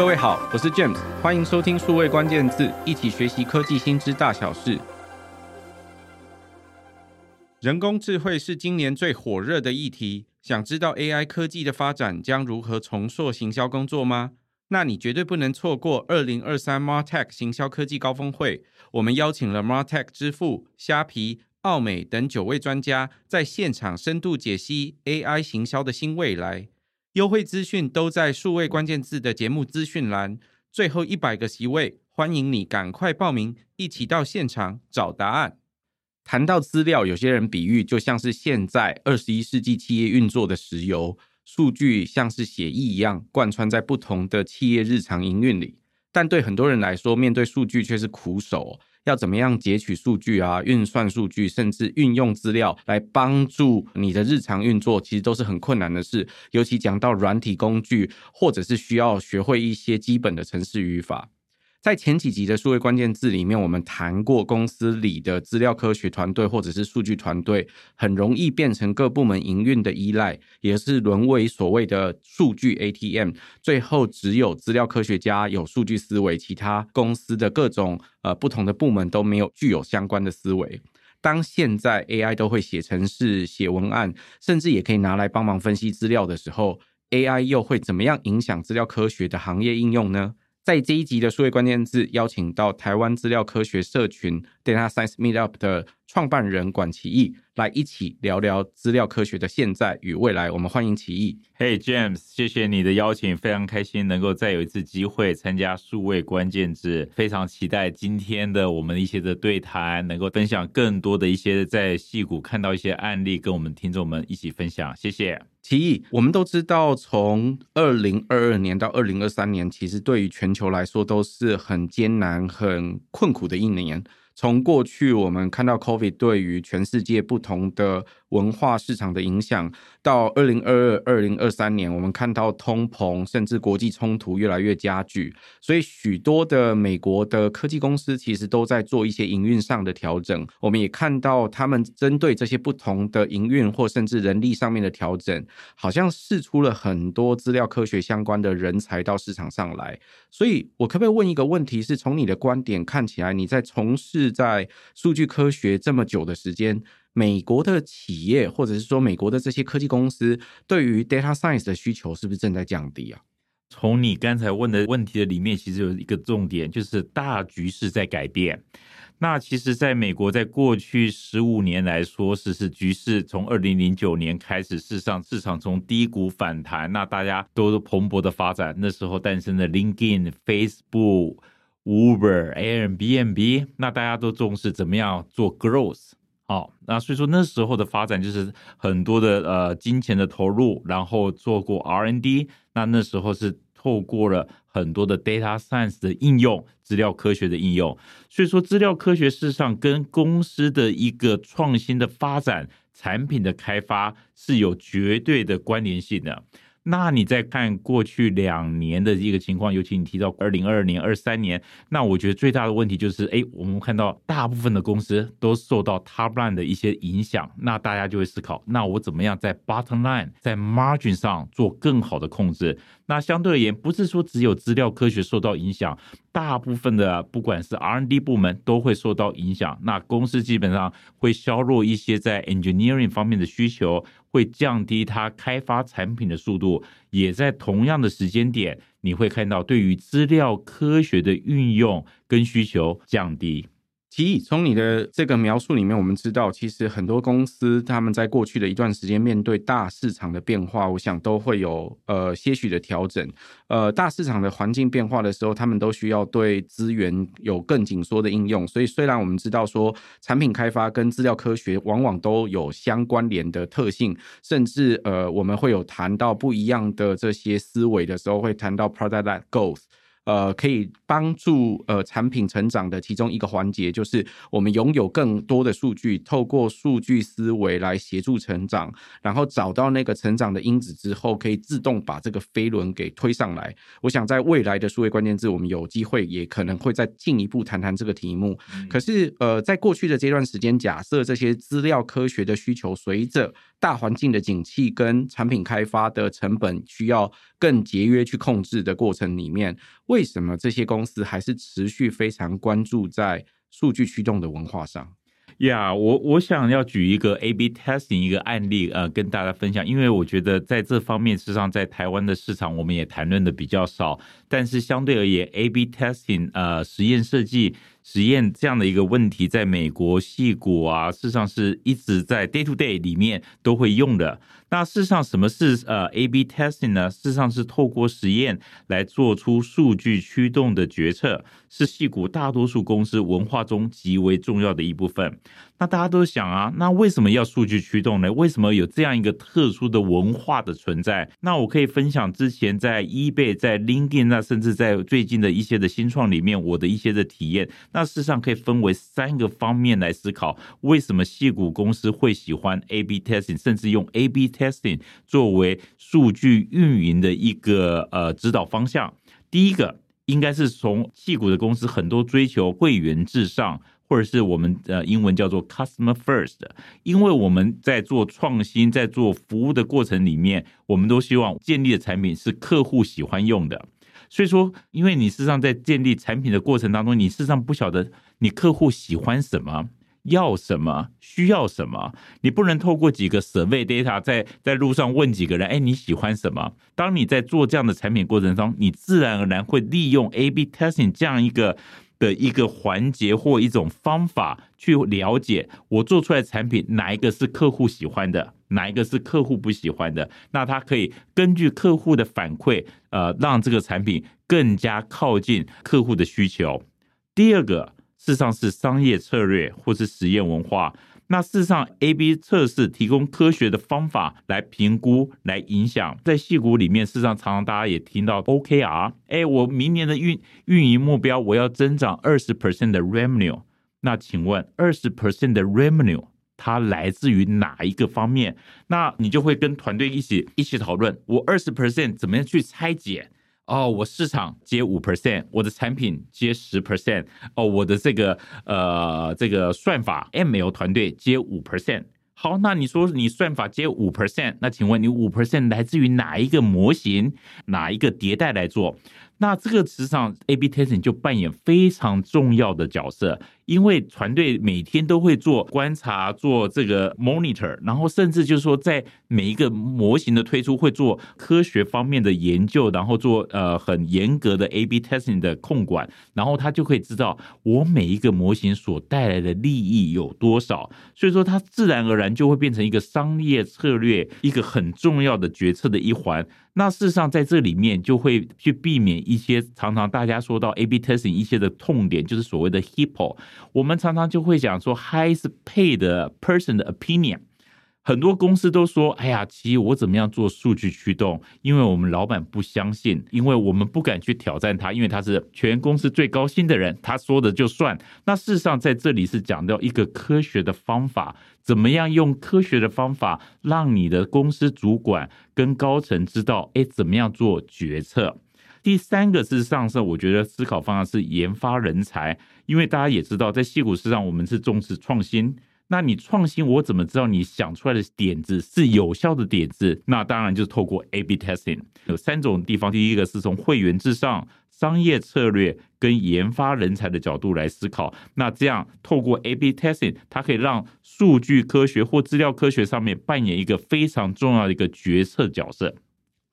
各位好，我是 James，欢迎收听数位关键字，一起学习科技新知大小事。人工智慧是今年最火热的议题，想知道 AI 科技的发展将如何重塑行销工作吗？那你绝对不能错过二零二三 MarTech 行销科技高峰会。我们邀请了 MarTech 之父、虾皮、奥美等九位专家，在现场深度解析 AI 行销的新未来。优惠资讯都在数位关键字的节目资讯栏。最后一百个席位，欢迎你赶快报名，一起到现场找答案。谈到资料，有些人比喻就像是现在二十一世纪企业运作的石油，数据像是血液一样贯穿在不同的企业日常营运里。但对很多人来说，面对数据却是苦手。要怎么样截取数据啊，运算数据，甚至运用资料来帮助你的日常运作，其实都是很困难的事。尤其讲到软体工具，或者是需要学会一些基本的程式语法。在前几集的数位关键字里面，我们谈过公司里的资料科学团队或者是数据团队，很容易变成各部门营运的依赖，也是沦为所谓的数据 ATM。最后只有资料科学家有数据思维，其他公司的各种呃不同的部门都没有具有相关的思维。当现在 AI 都会写程式、写文案，甚至也可以拿来帮忙分析资料的时候，AI 又会怎么样影响资料科学的行业应用呢？在这一集的数位关键字，邀请到台湾资料科学社群 Data Science Meetup 的创办人管奇艺来一起聊聊资料科学的现在与未来。我们欢迎奇艺。Hey James，谢谢你的邀请，非常开心能够再有一次机会参加数位关键字，非常期待今天的我们一些的对谈，能够分享更多的一些在戏谷看到一些案例，跟我们听众们一起分享。谢谢。奇艺，我们都知道，从二零二二年到二零二三年，其实对于全球来说都是很艰难、很困苦的一年。从过去我们看到 COVID 对于全世界不同的文化市场的影响，到二零二二、二零二三年，我们看到通膨甚至国际冲突越来越加剧，所以许多的美国的科技公司其实都在做一些营运上的调整。我们也看到他们针对这些不同的营运或甚至人力上面的调整，好像释出了很多资料科学相关的人才到市场上来。所以我可不可以问一个问题？是从你的观点看起来，你在从事在数据科学这么久的时间，美国的企业或者是说美国的这些科技公司对于 data science 的需求是不是正在降低啊？从你刚才问的问题的里面，其实有一个重点，就是大局势在改变。那其实，在美国，在过去十五年来说，是是局势从二零零九年开始，事实上市场从低谷反弹，那大家都蓬勃的发展。那时候诞生的 LinkedIn、Facebook、Uber、Airbnb，那大家都重视怎么样做 growth。好，那所以说那时候的发展就是很多的呃金钱的投入，然后做过 R N D，那那时候是透过了很多的 data science 的应用，资料科学的应用，所以说资料科学事实上跟公司的一个创新的发展、产品的开发是有绝对的关联性的。那你再看过去两年的一个情况，尤其你提到二零二二年、二三年，那我觉得最大的问题就是，哎，我们看到大部分的公司都受到 top line 的一些影响，那大家就会思考，那我怎么样在 bottom line、在 margin 上做更好的控制？那相对而言，不是说只有资料科学受到影响，大部分的不管是 R&D 部门都会受到影响，那公司基本上会削弱一些在 engineering 方面的需求。会降低它开发产品的速度，也在同样的时间点，你会看到对于资料科学的运用跟需求降低。奇艺，从你的这个描述里面，我们知道，其实很多公司他们在过去的一段时间面对大市场的变化，我想都会有呃些许的调整。呃，大市场的环境变化的时候，他们都需要对资源有更紧缩的应用。所以，虽然我们知道说产品开发跟资料科学往往都有相关联的特性，甚至呃，我们会有谈到不一样的这些思维的时候，会谈到 product-led growth。呃，可以帮助呃产品成长的其中一个环节，就是我们拥有更多的数据，透过数据思维来协助成长，然后找到那个成长的因子之后，可以自动把这个飞轮给推上来。我想在未来的数位关键字，我们有机会也可能会再进一步谈谈这个题目。可是呃，在过去的这段时间，假设这些资料科学的需求随着大环境的景气跟产品开发的成本需要更节约去控制的过程里面，为为什么这些公司还是持续非常关注在数据驱动的文化上？呀我我想要举一个 A/B testing 一个案例，呃，跟大家分享，因为我觉得在这方面，事实上在台湾的市场，我们也谈论的比较少，但是相对而言，A/B testing 呃，实验设计。实验这样的一个问题，在美国矽谷啊，事实上是一直在 day to day 里面都会用的。那事实上，什么是呃 A/B testing 呢？事实上是透过实验来做出数据驱动的决策，是矽谷大多数公司文化中极为重要的一部分。那大家都想啊，那为什么要数据驱动呢？为什么有这样一个特殊的文化的存在？那我可以分享之前在 eBay、在 LinkedIn，那甚至在最近的一些的新创里面，我的一些的体验。那事实上可以分为三个方面来思考，为什么矽谷公司会喜欢 A/B testing，甚至用 A/B testing 作为数据运营的一个呃指导方向。第一个应该是从矽谷的公司很多追求会员至上。或者是我们呃英文叫做 customer first，因为我们在做创新、在做服务的过程里面，我们都希望建立的产品是客户喜欢用的。所以说，因为你事实上在建立产品的过程当中，你事实上不晓得你客户喜欢什么、要什么、需要什么，你不能透过几个 survey data 在在路上问几个人，哎，你喜欢什么？当你在做这样的产品过程中，你自然而然会利用 A/B testing 这样一个。的一个环节或一种方法去了解我做出来产品哪一个是客户喜欢的，哪一个是客户不喜欢的，那他可以根据客户的反馈，呃，让这个产品更加靠近客户的需求。第二个，事实上是商业策略或是实验文化。那事实上，A/B 测试提供科学的方法来评估、来影响。在矽谷里面，事实上常常大家也听到 OKR。哎，我明年的运运营目标，我要增长二十 percent 的 revenue。那请问，二十 percent 的 revenue 它来自于哪一个方面？那你就会跟团队一起一起讨论，我二十 percent 怎么样去拆解？哦，我市场接五 percent，我的产品接十 percent，哦，我的这个呃这个算法 ML 团队接五 percent。好，那你说你算法接五 percent，那请问你五 percent 来自于哪一个模型，哪一个迭代来做？那这个实际上 A/B testing 就扮演非常重要的角色，因为团队每天都会做观察，做这个 monitor，然后甚至就是说在每一个模型的推出会做科学方面的研究，然后做呃很严格的 A/B testing 的控管，然后他就可以知道我每一个模型所带来的利益有多少，所以说它自然而然就会变成一个商业策略一个很重要的决策的一环。那事实上，在这里面就会去避免一些常常大家说到 A/B testing 一些的痛点，就是所谓的 HIPPO。我们常常就会讲说，High is paid person 的 opinion。很多公司都说：“哎呀，其实我怎么样做数据驱动？因为我们老板不相信，因为我们不敢去挑战他，因为他是全公司最高薪的人，他说的就算。”那事实上，在这里是讲到一个科学的方法，怎么样用科学的方法让你的公司主管跟高层知道，哎，怎么样做决策？第三个是上色，我觉得思考方向是研发人才，因为大家也知道，在矽谷市场，我们是重视创新。那你创新，我怎么知道你想出来的点子是有效的点子？那当然就是透过 A/B testing。有三种地方，第一个是从会员至上、商业策略跟研发人才的角度来思考。那这样透过 A/B testing，它可以让数据科学或资料科学上面扮演一个非常重要的一个决策角色。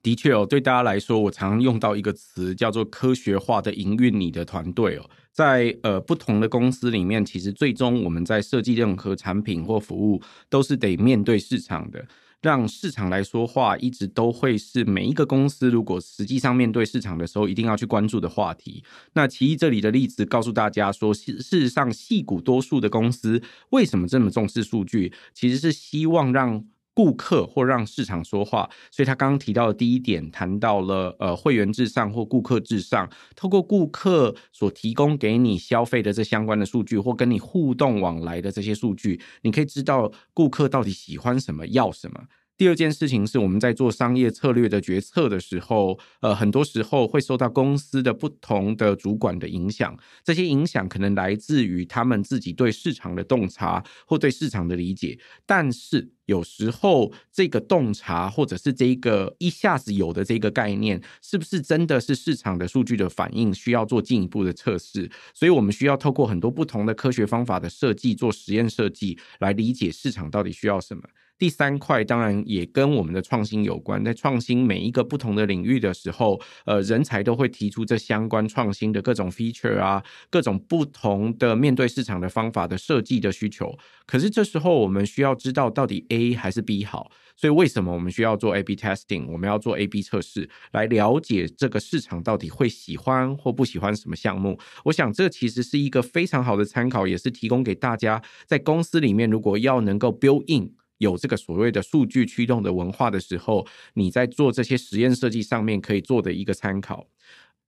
的确哦，对大家来说，我常用到一个词叫做“科学化的营运你的团队”哦。在呃不同的公司里面，其实最终我们在设计任何产品或服务，都是得面对市场的，让市场来说话，一直都会是每一个公司如果实际上面对市场的时候，一定要去关注的话题。那其一这里的例子告诉大家说，事事实上，矽谷多数的公司为什么这么重视数据，其实是希望让。顾客或让市场说话，所以他刚刚提到的第一点，谈到了呃会员至上或顾客至上，透过顾客所提供给你消费的这相关的数据，或跟你互动往来的这些数据，你可以知道顾客到底喜欢什么，要什么。第二件事情是，我们在做商业策略的决策的时候，呃，很多时候会受到公司的不同的主管的影响。这些影响可能来自于他们自己对市场的洞察或对市场的理解。但是有时候，这个洞察或者是这个一下子有的这个概念，是不是真的是市场的数据的反应，需要做进一步的测试。所以我们需要透过很多不同的科学方法的设计，做实验设计，来理解市场到底需要什么。第三块当然也跟我们的创新有关，在创新每一个不同的领域的时候，呃，人才都会提出这相关创新的各种 feature 啊，各种不同的面对市场的方法的设计的需求。可是这时候我们需要知道到底 A 还是 B 好，所以为什么我们需要做 A/B testing？我们要做 A/B 测试，来了解这个市场到底会喜欢或不喜欢什么项目。我想这其实是一个非常好的参考，也是提供给大家在公司里面如果要能够 build in。有这个所谓的数据驱动的文化的时候，你在做这些实验设计上面可以做的一个参考。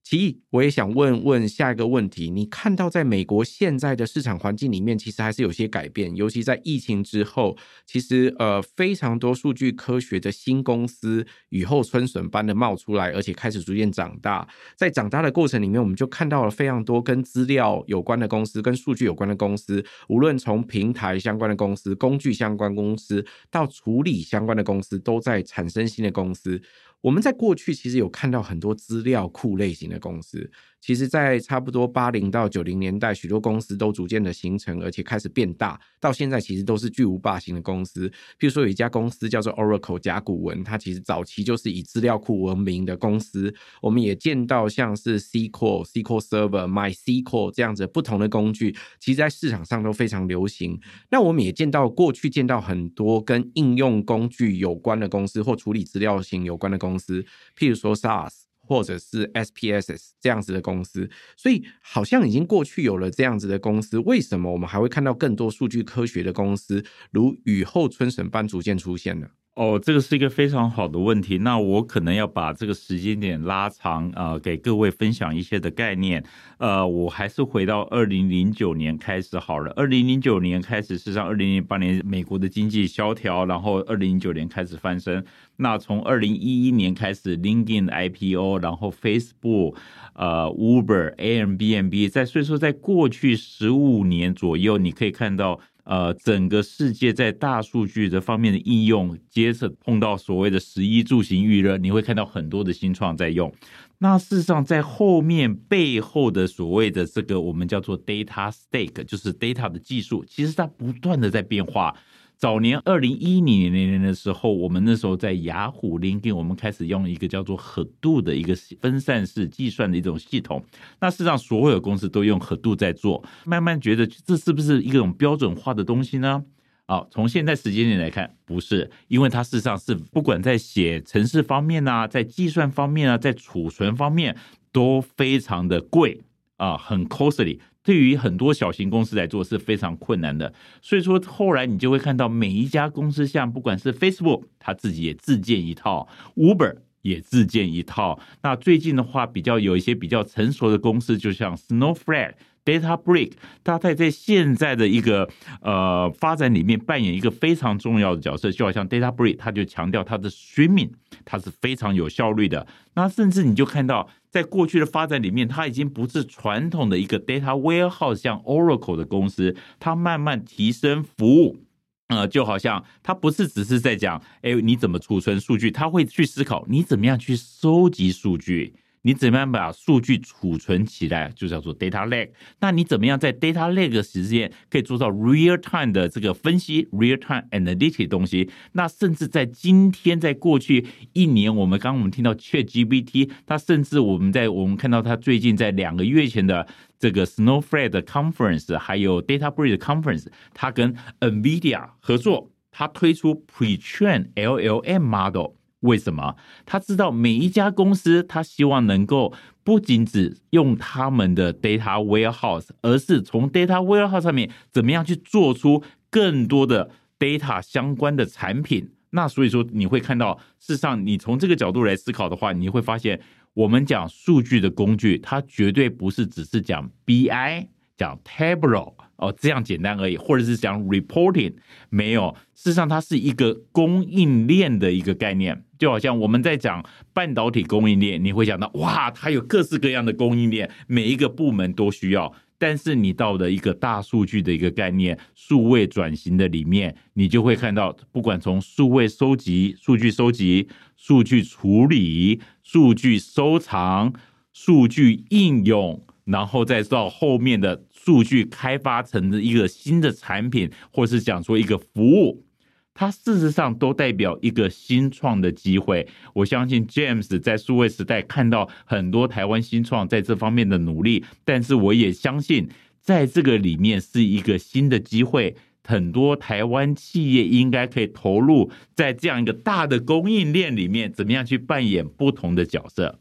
其一，我也想问问下一个问题：你看到在美国现在的市场环境里面，其实还是有些改变，尤其在疫情之后，其实呃非常多数据科学的新公司雨后春笋般的冒出来，而且开始逐渐长大。在长大的过程里面，我们就看到了非常多跟资料有关的公司、跟数据有关的公司，无论从平台相关的公司、工具相关公司到处理相关的公司，都在产生新的公司。我们在过去其实有看到很多资料库类型的公司。其实，在差不多八零到九零年代，许多公司都逐渐的形成，而且开始变大。到现在，其实都是巨无霸型的公司。譬如说，有一家公司叫做 Oracle 甲骨文，它其实早期就是以资料库闻名的公司。我们也见到像是 SQL、SQL Server、MySQL 这样子不同的工具，其实在市场上都非常流行。那我们也见到过去见到很多跟应用工具有关的公司，或处理资料型有关的公司，譬如说 SaaS。或者是 SPSS 这样子的公司，所以好像已经过去有了这样子的公司，为什么我们还会看到更多数据科学的公司如雨后春笋般逐渐出现呢？哦，这个是一个非常好的问题。那我可能要把这个时间点拉长，呃，给各位分享一些的概念。呃，我还是回到二零零九年开始好了。二零零九年开始，事实上，二零零八年美国的经济萧条，然后二零零九年开始翻身。那从二零一一年开始，LinkedIn IPO，然后 Facebook，呃，Uber、Airbnb，在所以说，在过去十五年左右，你可以看到。呃，整个世界在大数据这方面的应用，接着碰到所谓的十一住行预热，你会看到很多的新创在用。那事实上，在后面背后的所谓的这个我们叫做 data stake，就是 data 的技术，其实它不断的在变化。早年二零一零年年的时候，我们那时候在雅虎领地我们开始用一个叫做 Hadoop 的一个分散式计算的一种系统。那事实上，所有公司都用 Hadoop 在做，慢慢觉得这是不是一种标准化的东西呢？啊，从现在时间点来看，不是，因为它事实上是不管在写程式方面啊，在计算方面啊，在储存方面都非常的贵啊，很 costly。对于很多小型公司来做是非常困难的，所以说后来你就会看到每一家公司，像不管是 Facebook，它自己也自建一套，Uber 也自建一套。那最近的话，比较有一些比较成熟的公司，就像 Snowflake。DataBrick，它在在现在的一个呃发展里面扮演一个非常重要的角色，就好像 DataBrick，它就强调它的 streaming，它是非常有效率的。那甚至你就看到，在过去的发展里面，它已经不是传统的一个 data warehouse，像 Oracle 的公司，它慢慢提升服务，呃，就好像它不是只是在讲，哎，你怎么储存数据，它会去思考你怎么样去收集数据。你怎么样把数据储存起来，就叫做 data lake。那你怎么样在 data lake 时间可以做到 real time 的这个分析，real time analytic 东西？那甚至在今天，在过去一年，我们刚刚我们听到 ChatGPT，它甚至我们在我们看到它最近在两个月前的这个 Snowflake 的 conference，还有 DataBridge conference，它跟 NVIDIA 合作，它推出 pre-train LLM model。为什么？他知道每一家公司，他希望能够不仅只用他们的 data warehouse，而是从 data warehouse 上面怎么样去做出更多的 data 相关的产品，那所以说你会看到，事实上你从这个角度来思考的话，你会发现，我们讲数据的工具，它绝对不是只是讲 BI、讲 Tableau 哦这样简单而已，或者是讲 reporting，没有。事实上，它是一个供应链的一个概念，就好像我们在讲半导体供应链，你会想到哇，它有各式各样的供应链，每一个部门都需要。但是你到了一个大数据的一个概念，数位转型的里面，你就会看到，不管从数位收集、数据收集、数据处理、数据收藏、数据应用，然后再到后面的数据开发成的一个新的产品，或是讲说一个服务。它事实上都代表一个新创的机会。我相信 James 在数位时代看到很多台湾新创在这方面的努力，但是我也相信在这个里面是一个新的机会，很多台湾企业应该可以投入在这样一个大的供应链里面，怎么样去扮演不同的角色。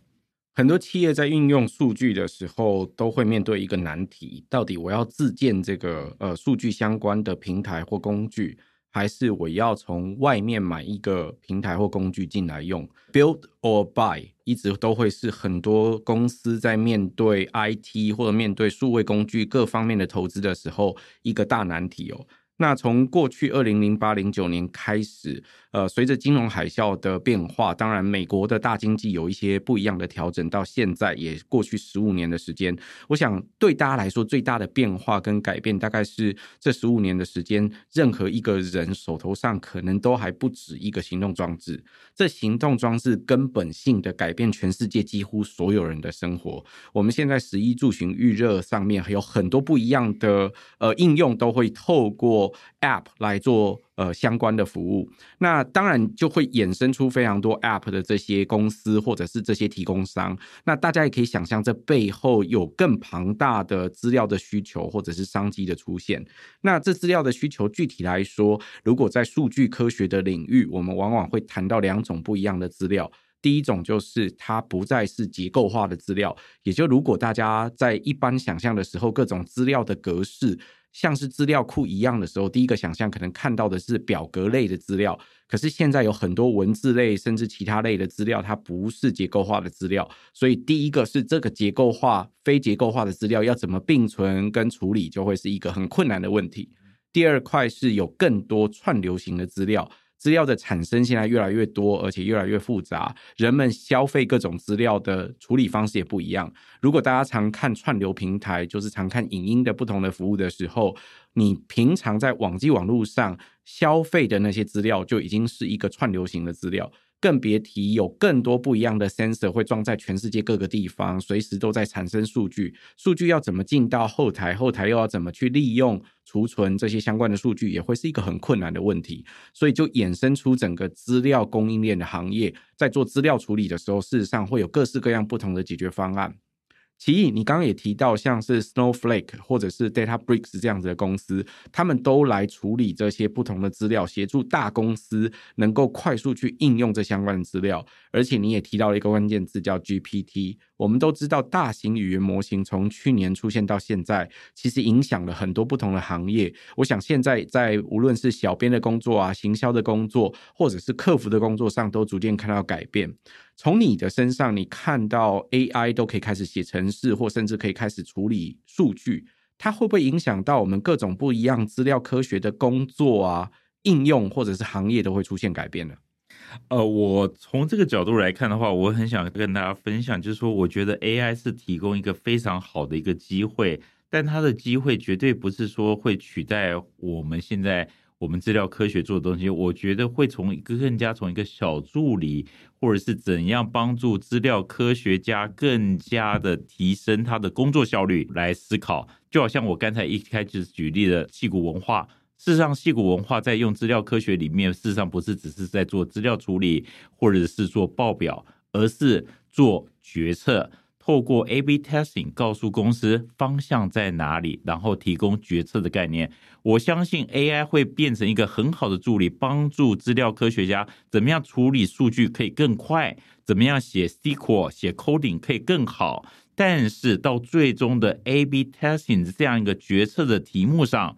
很多企业在运用数据的时候，都会面对一个难题：到底我要自建这个呃数据相关的平台或工具？还是我要从外面买一个平台或工具进来用，build or buy 一直都会是很多公司在面对 IT 或者面对数位工具各方面的投资的时候一个大难题哦。那从过去二零零八零九年开始，呃，随着金融海啸的变化，当然美国的大经济有一些不一样的调整，到现在也过去十五年的时间，我想对大家来说最大的变化跟改变，大概是这十五年的时间，任何一个人手头上可能都还不止一个行动装置，这行动装置根本性的改变全世界几乎所有人的生活。我们现在十一住行预热上面还有很多不一样的呃应用，都会透过 App 来做呃相关的服务，那当然就会衍生出非常多 App 的这些公司或者是这些提供商。那大家也可以想象，这背后有更庞大的资料的需求或者是商机的出现。那这资料的需求，具体来说，如果在数据科学的领域，我们往往会谈到两种不一样的资料。第一种就是它不再是结构化的资料，也就如果大家在一般想象的时候，各种资料的格式。像是资料库一样的时候，第一个想象可能看到的是表格类的资料。可是现在有很多文字类甚至其他类的资料，它不是结构化的资料。所以第一个是这个结构化、非结构化的资料要怎么并存跟处理，就会是一个很困难的问题。第二块是有更多串流型的资料。资料的产生现在越来越多，而且越来越复杂。人们消费各种资料的处理方式也不一样。如果大家常看串流平台，就是常看影音的不同的服务的时候，你平常在网际网络上消费的那些资料，就已经是一个串流型的资料。更别提有更多不一样的 sensor 会装在全世界各个地方，随时都在产生数据。数据要怎么进到后台，后台又要怎么去利用储存这些相关的数据，也会是一个很困难的问题。所以就衍生出整个资料供应链的行业，在做资料处理的时候，事实上会有各式各样不同的解决方案。其一，你刚刚也提到，像是 Snowflake 或者是 DataBricks 这样子的公司，他们都来处理这些不同的资料，协助大公司能够快速去应用这相关的资料。而且你也提到了一个关键字叫 GPT。我们都知道，大型语言模型从去年出现到现在，其实影响了很多不同的行业。我想现在在无论是小编的工作啊、行销的工作，或者是客服的工作上，都逐渐看到改变。从你的身上，你看到 AI 都可以开始写程式，或甚至可以开始处理数据，它会不会影响到我们各种不一样资料科学的工作啊、应用，或者是行业都会出现改变呢？呃，我从这个角度来看的话，我很想跟大家分享，就是说，我觉得 AI 是提供一个非常好的一个机会，但它的机会绝对不是说会取代我们现在我们资料科学做的东西。我觉得会从一个更加从一个小助理，或者是怎样帮助资料科学家更加的提升他的工作效率来思考。就好像我刚才一开始举例的矽谷文化。事实上，矽谷文化在用资料科学里面，事实上不是只是在做资料处理，或者是做报表，而是做决策。透过 A/B testing 告诉公司方向在哪里，然后提供决策的概念。我相信 AI 会变成一个很好的助理，帮助资料科学家怎么样处理数据可以更快，怎么样写 SQL 写 coding 可以更好。但是到最终的 A/B testing 这样一个决策的题目上。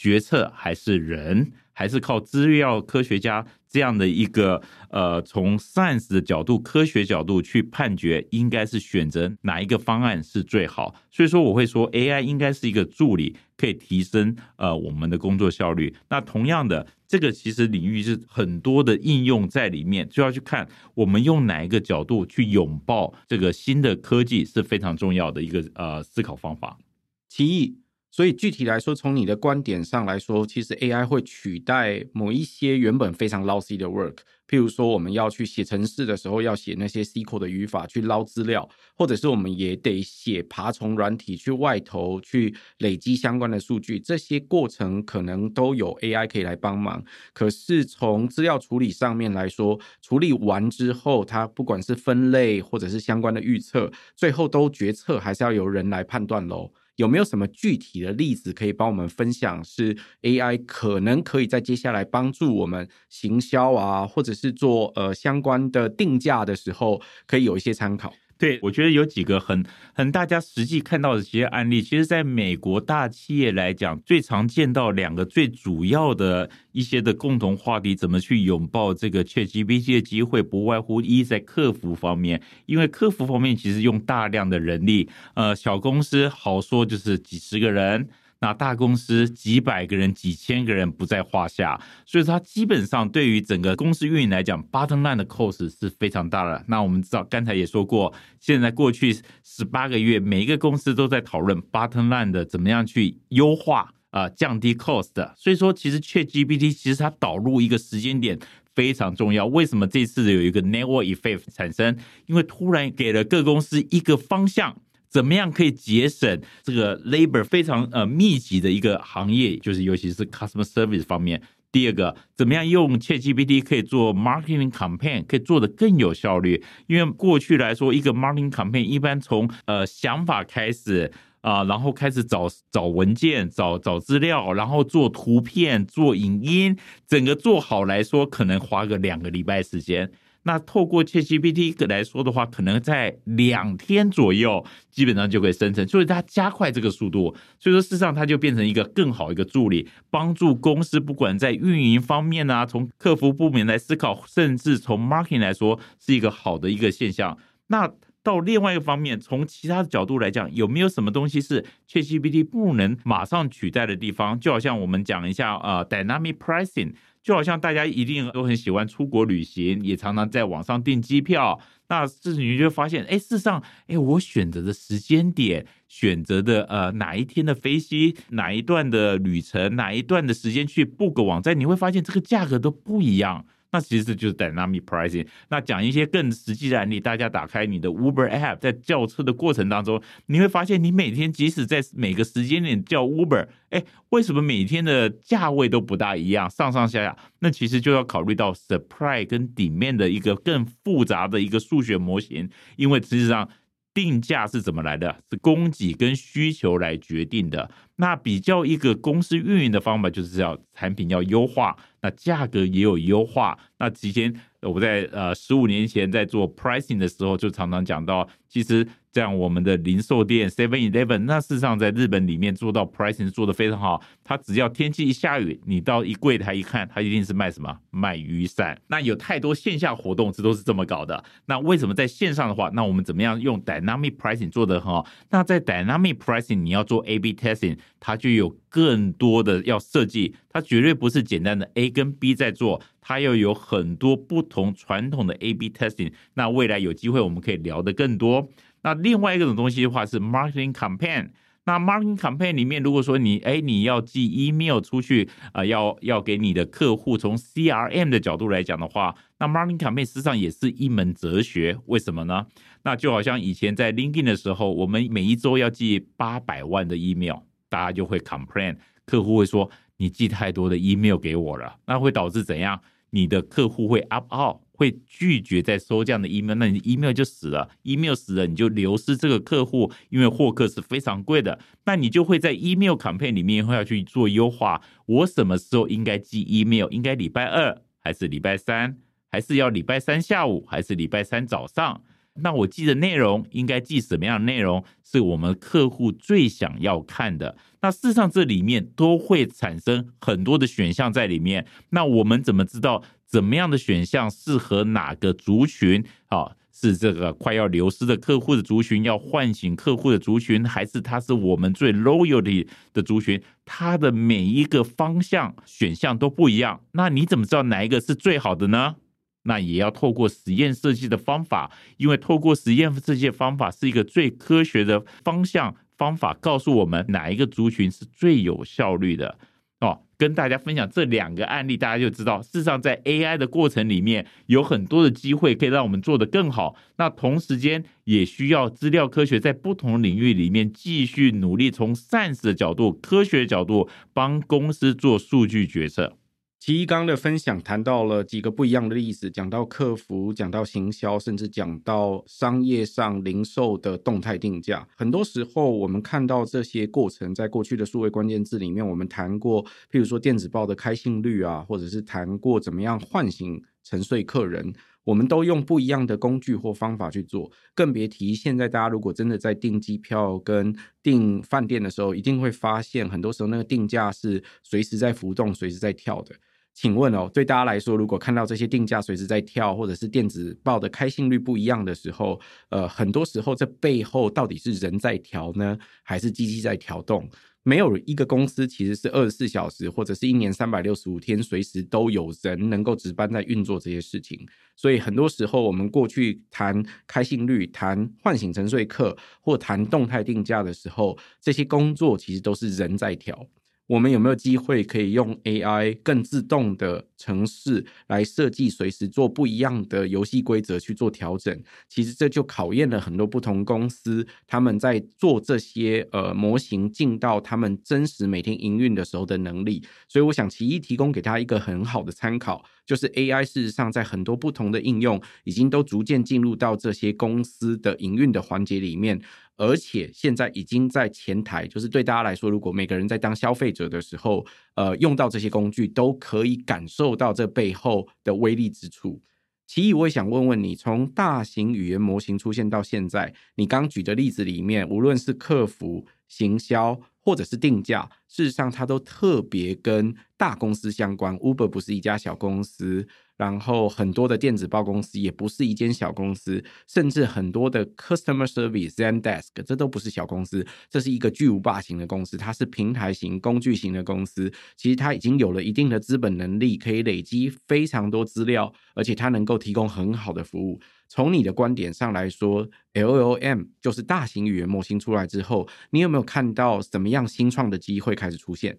决策还是人？还是靠资料科学家这样的一个呃，从 science 的角度、科学角度去判决，应该是选择哪一个方案是最好。所以说，我会说 AI 应该是一个助理，可以提升呃我们的工作效率。那同样的，这个其实领域是很多的应用在里面，就要去看我们用哪一个角度去拥抱这个新的科技是非常重要的一个呃思考方法。其一。所以具体来说，从你的观点上来说，其实 AI 会取代某一些原本非常 lousy 的 work，譬如说我们要去写程式的时候，要写那些 SQL 的语法去捞资料，或者是我们也得写爬虫软体去外头去累积相关的数据，这些过程可能都有 AI 可以来帮忙。可是从资料处理上面来说，处理完之后，它不管是分类或者是相关的预测，最后都决策还是要由人来判断喽。有没有什么具体的例子可以帮我们分享？是 AI 可能可以在接下来帮助我们行销啊，或者是做呃相关的定价的时候，可以有一些参考。对，我觉得有几个很很大家实际看到的这些案例，其实在美国大企业来讲，最常见到两个最主要的一些的共同话题，怎么去拥抱这个 ChatGPT 的机会，不外乎一在客服方面，因为客服方面其实用大量的人力，呃，小公司好说就是几十个人。那大公司几百个人、几千个人不在话下，所以它基本上对于整个公司运营来讲，bottom line 的 cost 是非常大的。那我们知道，刚才也说过，现在过去十八个月，每一个公司都在讨论 bottom line 的怎么样去优化啊、降低 cost。所以说，其实 ChatGPT 其实它导入一个时间点非常重要。为什么这次有一个 network effect 产生？因为突然给了各公司一个方向。怎么样可以节省这个 labor 非常呃密集的一个行业，就是尤其是 customer service 方面。第二个，怎么样用 ChatGPT 可以做 marketing campaign，可以做得更有效率？因为过去来说，一个 marketing campaign 一般从呃想法开始啊、然后开始找找文件、找找资料，然后做图片、做影音，整个做好来说，可能花个两个礼拜时间。那透过 ChatGPT 来说的话，可能在两天左右，基本上就可以生成，所以它加快这个速度。所以说，事实上它就变成一个更好一个助理，帮助公司不管在运营方面啊，从客服部门来思考，甚至从 marketing 来说，是一个好的一个现象。那到另外一个方面，从其他的角度来讲，有没有什么东西是 ChatGPT 不能马上取代的地方？就好像我们讲一下，呃，Dynamic Pricing。就好像大家一定都很喜欢出国旅行，也常常在网上订机票。那这时你就会发现，哎，事实上，哎，我选择的时间点，选择的呃哪一天的飞机，哪一段的旅程，哪一段的时间去 book 网站，你会发现这个价格都不一样。那其实就是 dynamic pricing。那讲一些更实际的案例，大家打开你的 Uber app，在叫车的过程当中，你会发现，你每天即使在每个时间点叫 Uber，哎，为什么每天的价位都不大一样，上上下下？那其实就要考虑到 supply 跟 demand 的一个更复杂的一个数学模型，因为实际上。定价是怎么来的？是供给跟需求来决定的。那比较一个公司运营的方法，就是要产品要优化，那价格也有优化。那之前我在呃十五年前在做 pricing 的时候，就常常讲到，其实。这样，我们的零售店 Seven Eleven，那事实上在日本里面做到 pricing 做得非常好。它只要天气一下雨，你到一柜台一看，它一定是卖什么？卖雨伞。那有太多线下活动，这都是这么搞的。那为什么在线上的话，那我们怎么样用 dynamic pricing 做得很好？那在 dynamic pricing 你要做 A/B testing，它就有更多的要设计。它绝对不是简单的 A 跟 B 在做，它要有很多不同传统的 A/B testing。那未来有机会我们可以聊得更多。那另外一种东西的话是 marketing campaign。那 marketing campaign 里面，如果说你哎你要寄 email 出去啊、要要给你的客户，从 CRM 的角度来讲的话，那 marketing campaign 实际上也是一门哲学。为什么呢？那就好像以前在 LinkedIn 的时候，我们每一周要寄八百万的 email，大家就会 complain，客户会说你寄太多的 email 给我了，那会导致怎样？你的客户会 up out。会拒绝再收这样的 email，那你 email 就死了，email 死了，你就流失这个客户，因为获客是非常贵的，那你就会在 email campaign 里面会要去做优化。我什么时候应该寄 email？应该礼拜二还是礼拜三？还是要礼拜三下午还是礼拜三早上？那我记的内容应该记什么样的内容，是我们客户最想要看的。那事实上，这里面都会产生很多的选项在里面。那我们怎么知道怎么样的选项适合哪个族群？啊，是这个快要流失的客户的族群，要唤醒客户的族群，还是它是我们最 loyalty 的族群？它的每一个方向选项都不一样。那你怎么知道哪一个是最好的呢？那也要透过实验设计的方法，因为透过实验设计的方法是一个最科学的方向方法，告诉我们哪一个族群是最有效率的哦。跟大家分享这两个案例，大家就知道，事实上在 AI 的过程里面有很多的机会可以让我们做得更好。那同时间也需要资料科学在不同领域里面继续努力，从 science 的角度、科学的角度帮公司做数据决策。其一刚的分享谈到了几个不一样的例子，讲到客服，讲到行销，甚至讲到商业上零售的动态定价。很多时候，我们看到这些过程，在过去的数位关键字里面，我们谈过，譬如说电子报的开信率啊，或者是谈过怎么样唤醒沉睡客人，我们都用不一样的工具或方法去做。更别提现在大家如果真的在订机票跟订饭店的时候，一定会发现，很多时候那个定价是随时在浮动、随时在跳的。请问哦，对大家来说，如果看到这些定价随时在跳，或者是电子报的开信率不一样的时候，呃，很多时候这背后到底是人在调呢，还是机器在调动？没有一个公司其实是二十四小时或者是一年三百六十五天随时都有人能够值班在运作这些事情。所以很多时候，我们过去谈开信率、谈唤醒沉睡客或谈动态定价的时候，这些工作其实都是人在调。我们有没有机会可以用 AI 更自动的城市来设计，随时做不一样的游戏规则去做调整？其实这就考验了很多不同公司他们在做这些呃模型进到他们真实每天营运的时候的能力。所以我想奇一提供给他一个很好的参考，就是 AI 事实上在很多不同的应用已经都逐渐进入到这些公司的营运的环节里面。而且现在已经在前台，就是对大家来说，如果每个人在当消费者的时候，呃，用到这些工具，都可以感受到这背后的威力之处。其一，我也想问问你，从大型语言模型出现到现在，你刚举的例子里面，无论是客服、行销，或者是定价，事实上它都特别跟大公司相关。Uber 不是一家小公司。然后很多的电子报公司也不是一间小公司，甚至很多的 customer service Zendesk 这都不是小公司，这是一个巨无霸型的公司，它是平台型、工具型的公司。其实它已经有了一定的资本能力，可以累积非常多资料，而且它能够提供很好的服务。从你的观点上来说，LLM 就是大型语言模型出来之后，你有没有看到什么样新创的机会开始出现？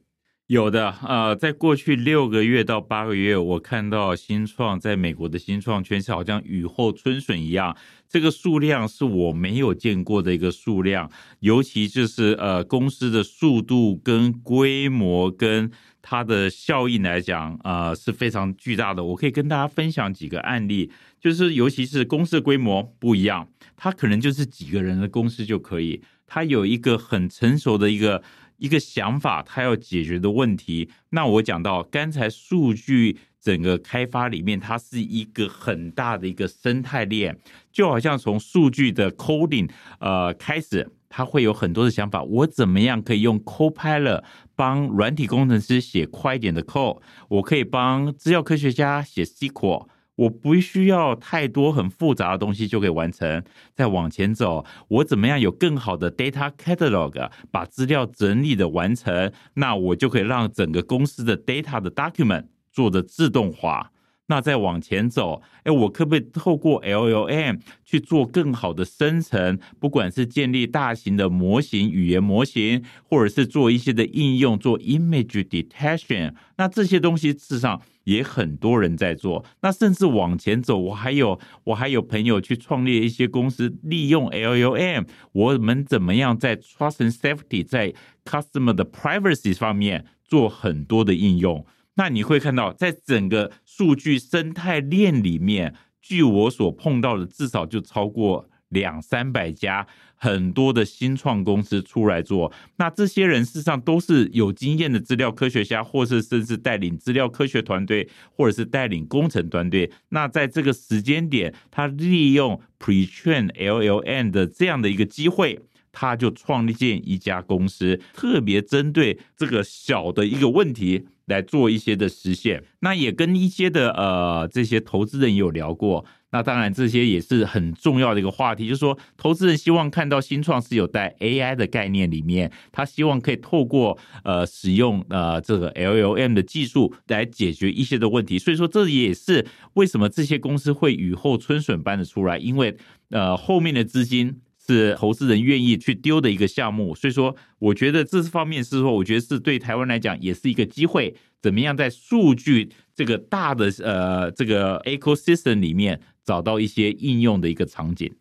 有的，呃，在过去六个月到八个月，我看到新创在美国的新创圈是好像雨后春笋一样，这个数量是我没有见过的一个数量，尤其就是呃公司的速度跟规模跟它的效应来讲，呃是非常巨大的。我可以跟大家分享几个案例，就是尤其是公司的规模不一样，它可能就是几个人的公司就可以，它有一个很成熟的一个。一个想法，他要解决的问题。那我讲到刚才数据整个开发里面，它是一个很大的一个生态链，就好像从数据的 coding 呃开始，他会有很多的想法。我怎么样可以用 Copilot 帮软体工程师写快一点的 code？我可以帮资料科学家写 SQL。我不需要太多很复杂的东西就可以完成。再往前走，我怎么样有更好的 data catalog，把资料整理的完成，那我就可以让整个公司的 data 的 document 做的自动化。那再往前走，哎，我可不可以透过 LLM 去做更好的生成？不管是建立大型的模型、语言模型，或者是做一些的应用，做 image detection，那这些东西事实上也很多人在做。那甚至往前走，我还有我还有朋友去创立一些公司，利用 LLM，我们怎么样在 trust and safety，在 customer 的 privacy 方面做很多的应用。那你会看到，在整个数据生态链里面，据我所碰到的，至少就超过两三百家很多的新创公司出来做。那这些人事实上都是有经验的资料科学家，或是甚至带领资料科学团队，或者是带领工程团队。那在这个时间点，他利用 Pre-train LLM 的这样的一个机会。他就创立建一家公司，特别针对这个小的一个问题来做一些的实现。那也跟一些的呃这些投资人也有聊过。那当然这些也是很重要的一个话题，就是说投资人希望看到新创是有带 AI 的概念里面，他希望可以透过呃使用呃这个 LLM 的技术来解决一些的问题。所以说这也是为什么这些公司会雨后春笋般的出来，因为呃后面的资金。是投资人愿意去丢的一个项目，所以说我觉得这方面是说，我觉得是对台湾来讲也是一个机会，怎么样在数据这个大的呃这个 ecosystem 里面找到一些应用的一个场景。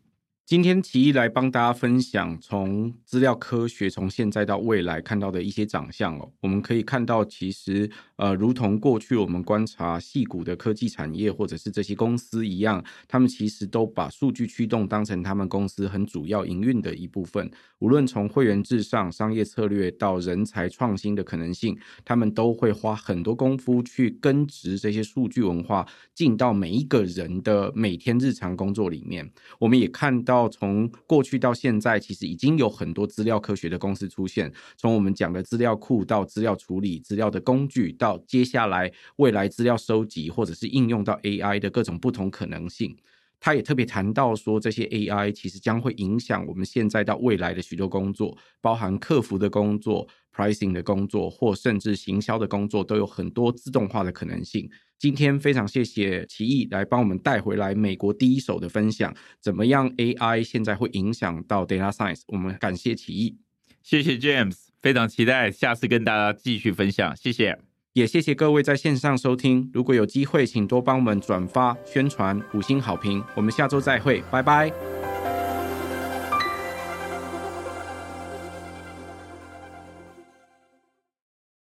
今天奇艺来帮大家分享从资料科学从现在到未来看到的一些长相哦，我们可以看到，其实呃，如同过去我们观察矽谷的科技产业或者是这些公司一样，他们其实都把数据驱动当成他们公司很主要营运的一部分。无论从会员制上、商业策略到人才创新的可能性，他们都会花很多功夫去根植这些数据文化进到每一个人的每天日常工作里面。我们也看到到。从过去到现在，其实已经有很多资料科学的公司出现。从我们讲的资料库到资料处理、资料的工具，到接下来未来资料收集或者是应用到 AI 的各种不同可能性。他也特别谈到说，这些 AI 其实将会影响我们现在到未来的许多工作，包含客服的工作、pricing 的工作，或甚至行销的工作，都有很多自动化的可能性。今天非常谢谢奇艺来帮我们带回来美国第一手的分享，怎么样 AI 现在会影响到 Data Science？我们感谢奇艺，谢谢 James，非常期待下次跟大家继续分享，谢谢，也谢谢各位在线上收听。如果有机会，请多帮我们转发宣传，五星好评。我们下周再会，拜拜。